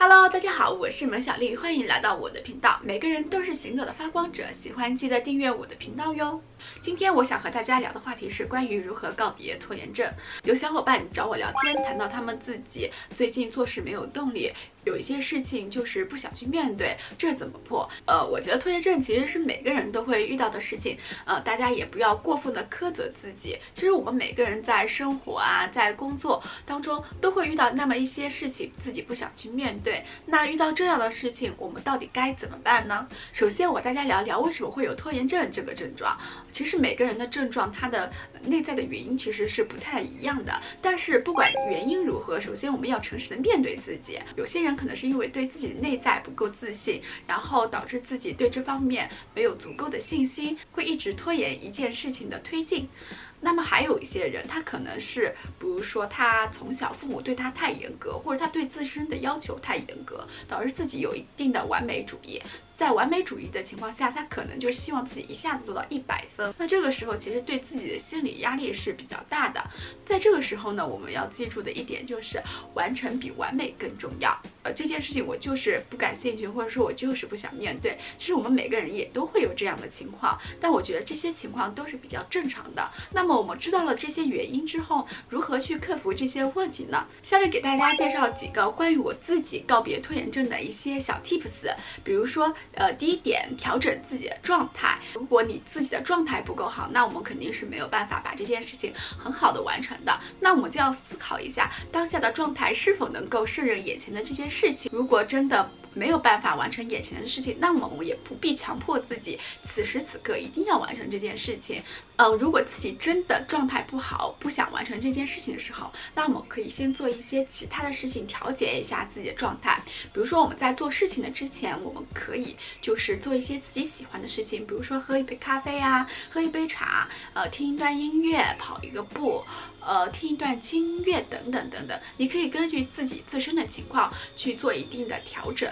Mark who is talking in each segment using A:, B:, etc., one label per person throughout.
A: Hello，大家好，我是萌小丽，欢迎来到我的频道。每个人都是行走的发光者，喜欢记得订阅我的频道哟。今天我想和大家聊的话题是关于如何告别拖延症。有小伙伴找我聊天，谈到他们自己最近做事没有动力，有一些事情就是不想去面对，这怎么破？呃，我觉得拖延症其实是每个人都会遇到的事情，呃，大家也不要过分的苛责自己。其实我们每个人在生活啊，在工作当中都会遇到那么一些事情，自己不想去面对。那遇到这样的事情，我们到底该怎么办呢？首先，我大家聊聊为什么会有拖延症这个症状。其实每个人的症状，它的内在的原因其实是不太一样的。但是不管原因如何，首先我们要诚实的面对自己。有些人可能是因为对自己的内在不够自信，然后导致自己对这方面没有足够的信心，会一直拖延一件事情的推进。那么还有一些人，他可能是，比如说他从小父母对他太严格，或者他对自身的要求太严格，导致自己有一定的完美主义。在完美主义的情况下，他可能就希望自己一下子做到一百分。那这个时候，其实对自己的心理压力是比较大的。在这个时候呢，我们要记住的一点就是，完成比完美更重要。这件事情我就是不感兴趣，或者说我就是不想面对。其实我们每个人也都会有这样的情况，但我觉得这些情况都是比较正常的。那么我们知道了这些原因之后，如何去克服这些问题呢？下面给大家介绍几个关于我自己告别拖延症的一些小 tips，比如说。呃，第一点，调整自己的状态。如果你自己的状态不够好，那我们肯定是没有办法把这件事情很好的完成的。那我们就要思考一下，当下的状态是否能够胜任眼前的这件事事情。如果真的没有办法完成眼前的事情，那么我们也不必强迫自己此时此刻一定要完成这件事情。嗯，如果自己真的状态不好，不想完成这件事情的时候，那我们可以先做一些其他的事情调节一下自己的状态。比如说我们在做事情的之前，我们可以。就是做一些自己喜欢的事情，比如说喝一杯咖啡啊，喝一杯茶，呃，听一段音乐，跑一个步。呃，听一段轻音乐等等等等，你可以根据自己自身的情况去去做一定的调整，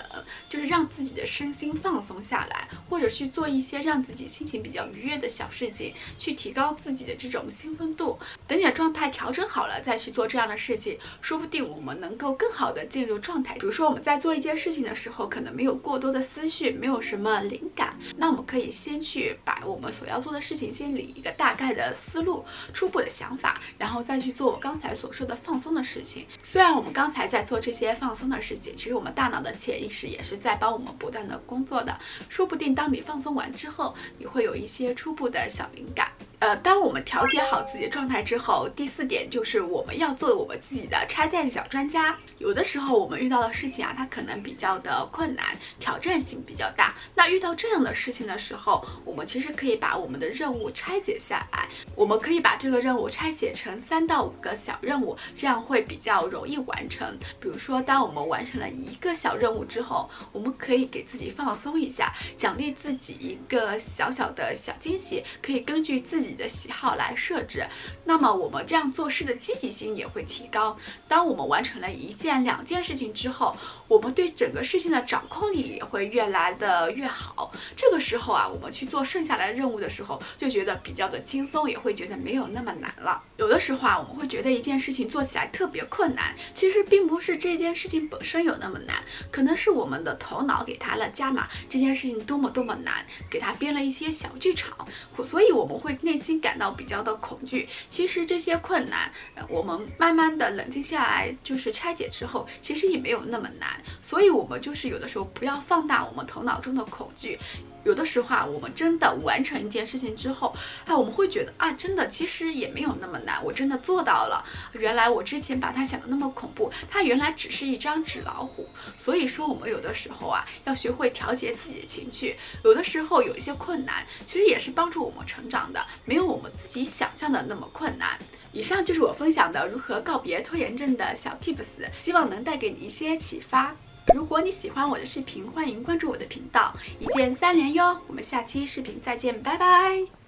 A: 就是让自己的身心放松下来，或者去做一些让自己心情比较愉悦的小事情，去提高自己的这种兴奋度。等你的状态调整好了，再去做这样的事情，说不定我们能够更好的进入状态。比如说我们在做一件事情的时候，可能没有过多的思绪，没有什么灵感，那我们可以先去把我们所要做的事情先理一个大概的思路、初步的想法，然后。然后再去做我刚才所说的放松的事情。虽然我们刚才在做这些放松的事情，其实我们大脑的潜意识也是在帮我们不断的工作的。说不定当你放松完之后，你会有一些初步的小灵感。呃，当我们调节好自己的状态之后，第四点就是我们要做我们自己的拆弹小专家。有的时候我们遇到的事情啊，它可能比较的困难，挑战性比较大。那遇到这样的事情的时候，我们其实可以把我们的任务拆解下来，我们可以把这个任务拆解成三到五个小任务，这样会比较容易完成。比如说，当我们完成了一个小任务之后，我们可以给自己放松一下，奖励自己一个小小的小惊喜，可以根据自己。自己的喜好来设置，那么我们这样做事的积极性也会提高。当我们完成了一件、两件事情之后，我们对整个事情的掌控力也会越来的越好。这个时候啊，我们去做剩下来任务的时候，就觉得比较的轻松，也会觉得没有那么难了。有的时候啊，我们会觉得一件事情做起来特别困难，其实并不是这件事情本身有那么难，可能是我们的头脑给它了加码，这件事情多么多么难，给它编了一些小剧场，所以我们会内。内心感到比较的恐惧，其实这些困难，我们慢慢的冷静下来，就是拆解之后，其实也没有那么难。所以，我们就是有的时候不要放大我们头脑中的恐惧。有的时候啊，我们真的完成一件事情之后，哎，我们会觉得啊，真的其实也没有那么难，我真的做到了。原来我之前把它想的那么恐怖，它原来只是一张纸老虎。所以说，我们有的时候啊，要学会调节自己的情绪。有的时候有一些困难，其实也是帮助我们成长的，没有我们自己想象的那么困难。以上就是我分享的如何告别拖延症的小 tips，希望能带给你一些启发。如果你喜欢我的视频，欢迎关注我的频道，一键三连哟！我们下期视频再见，拜拜。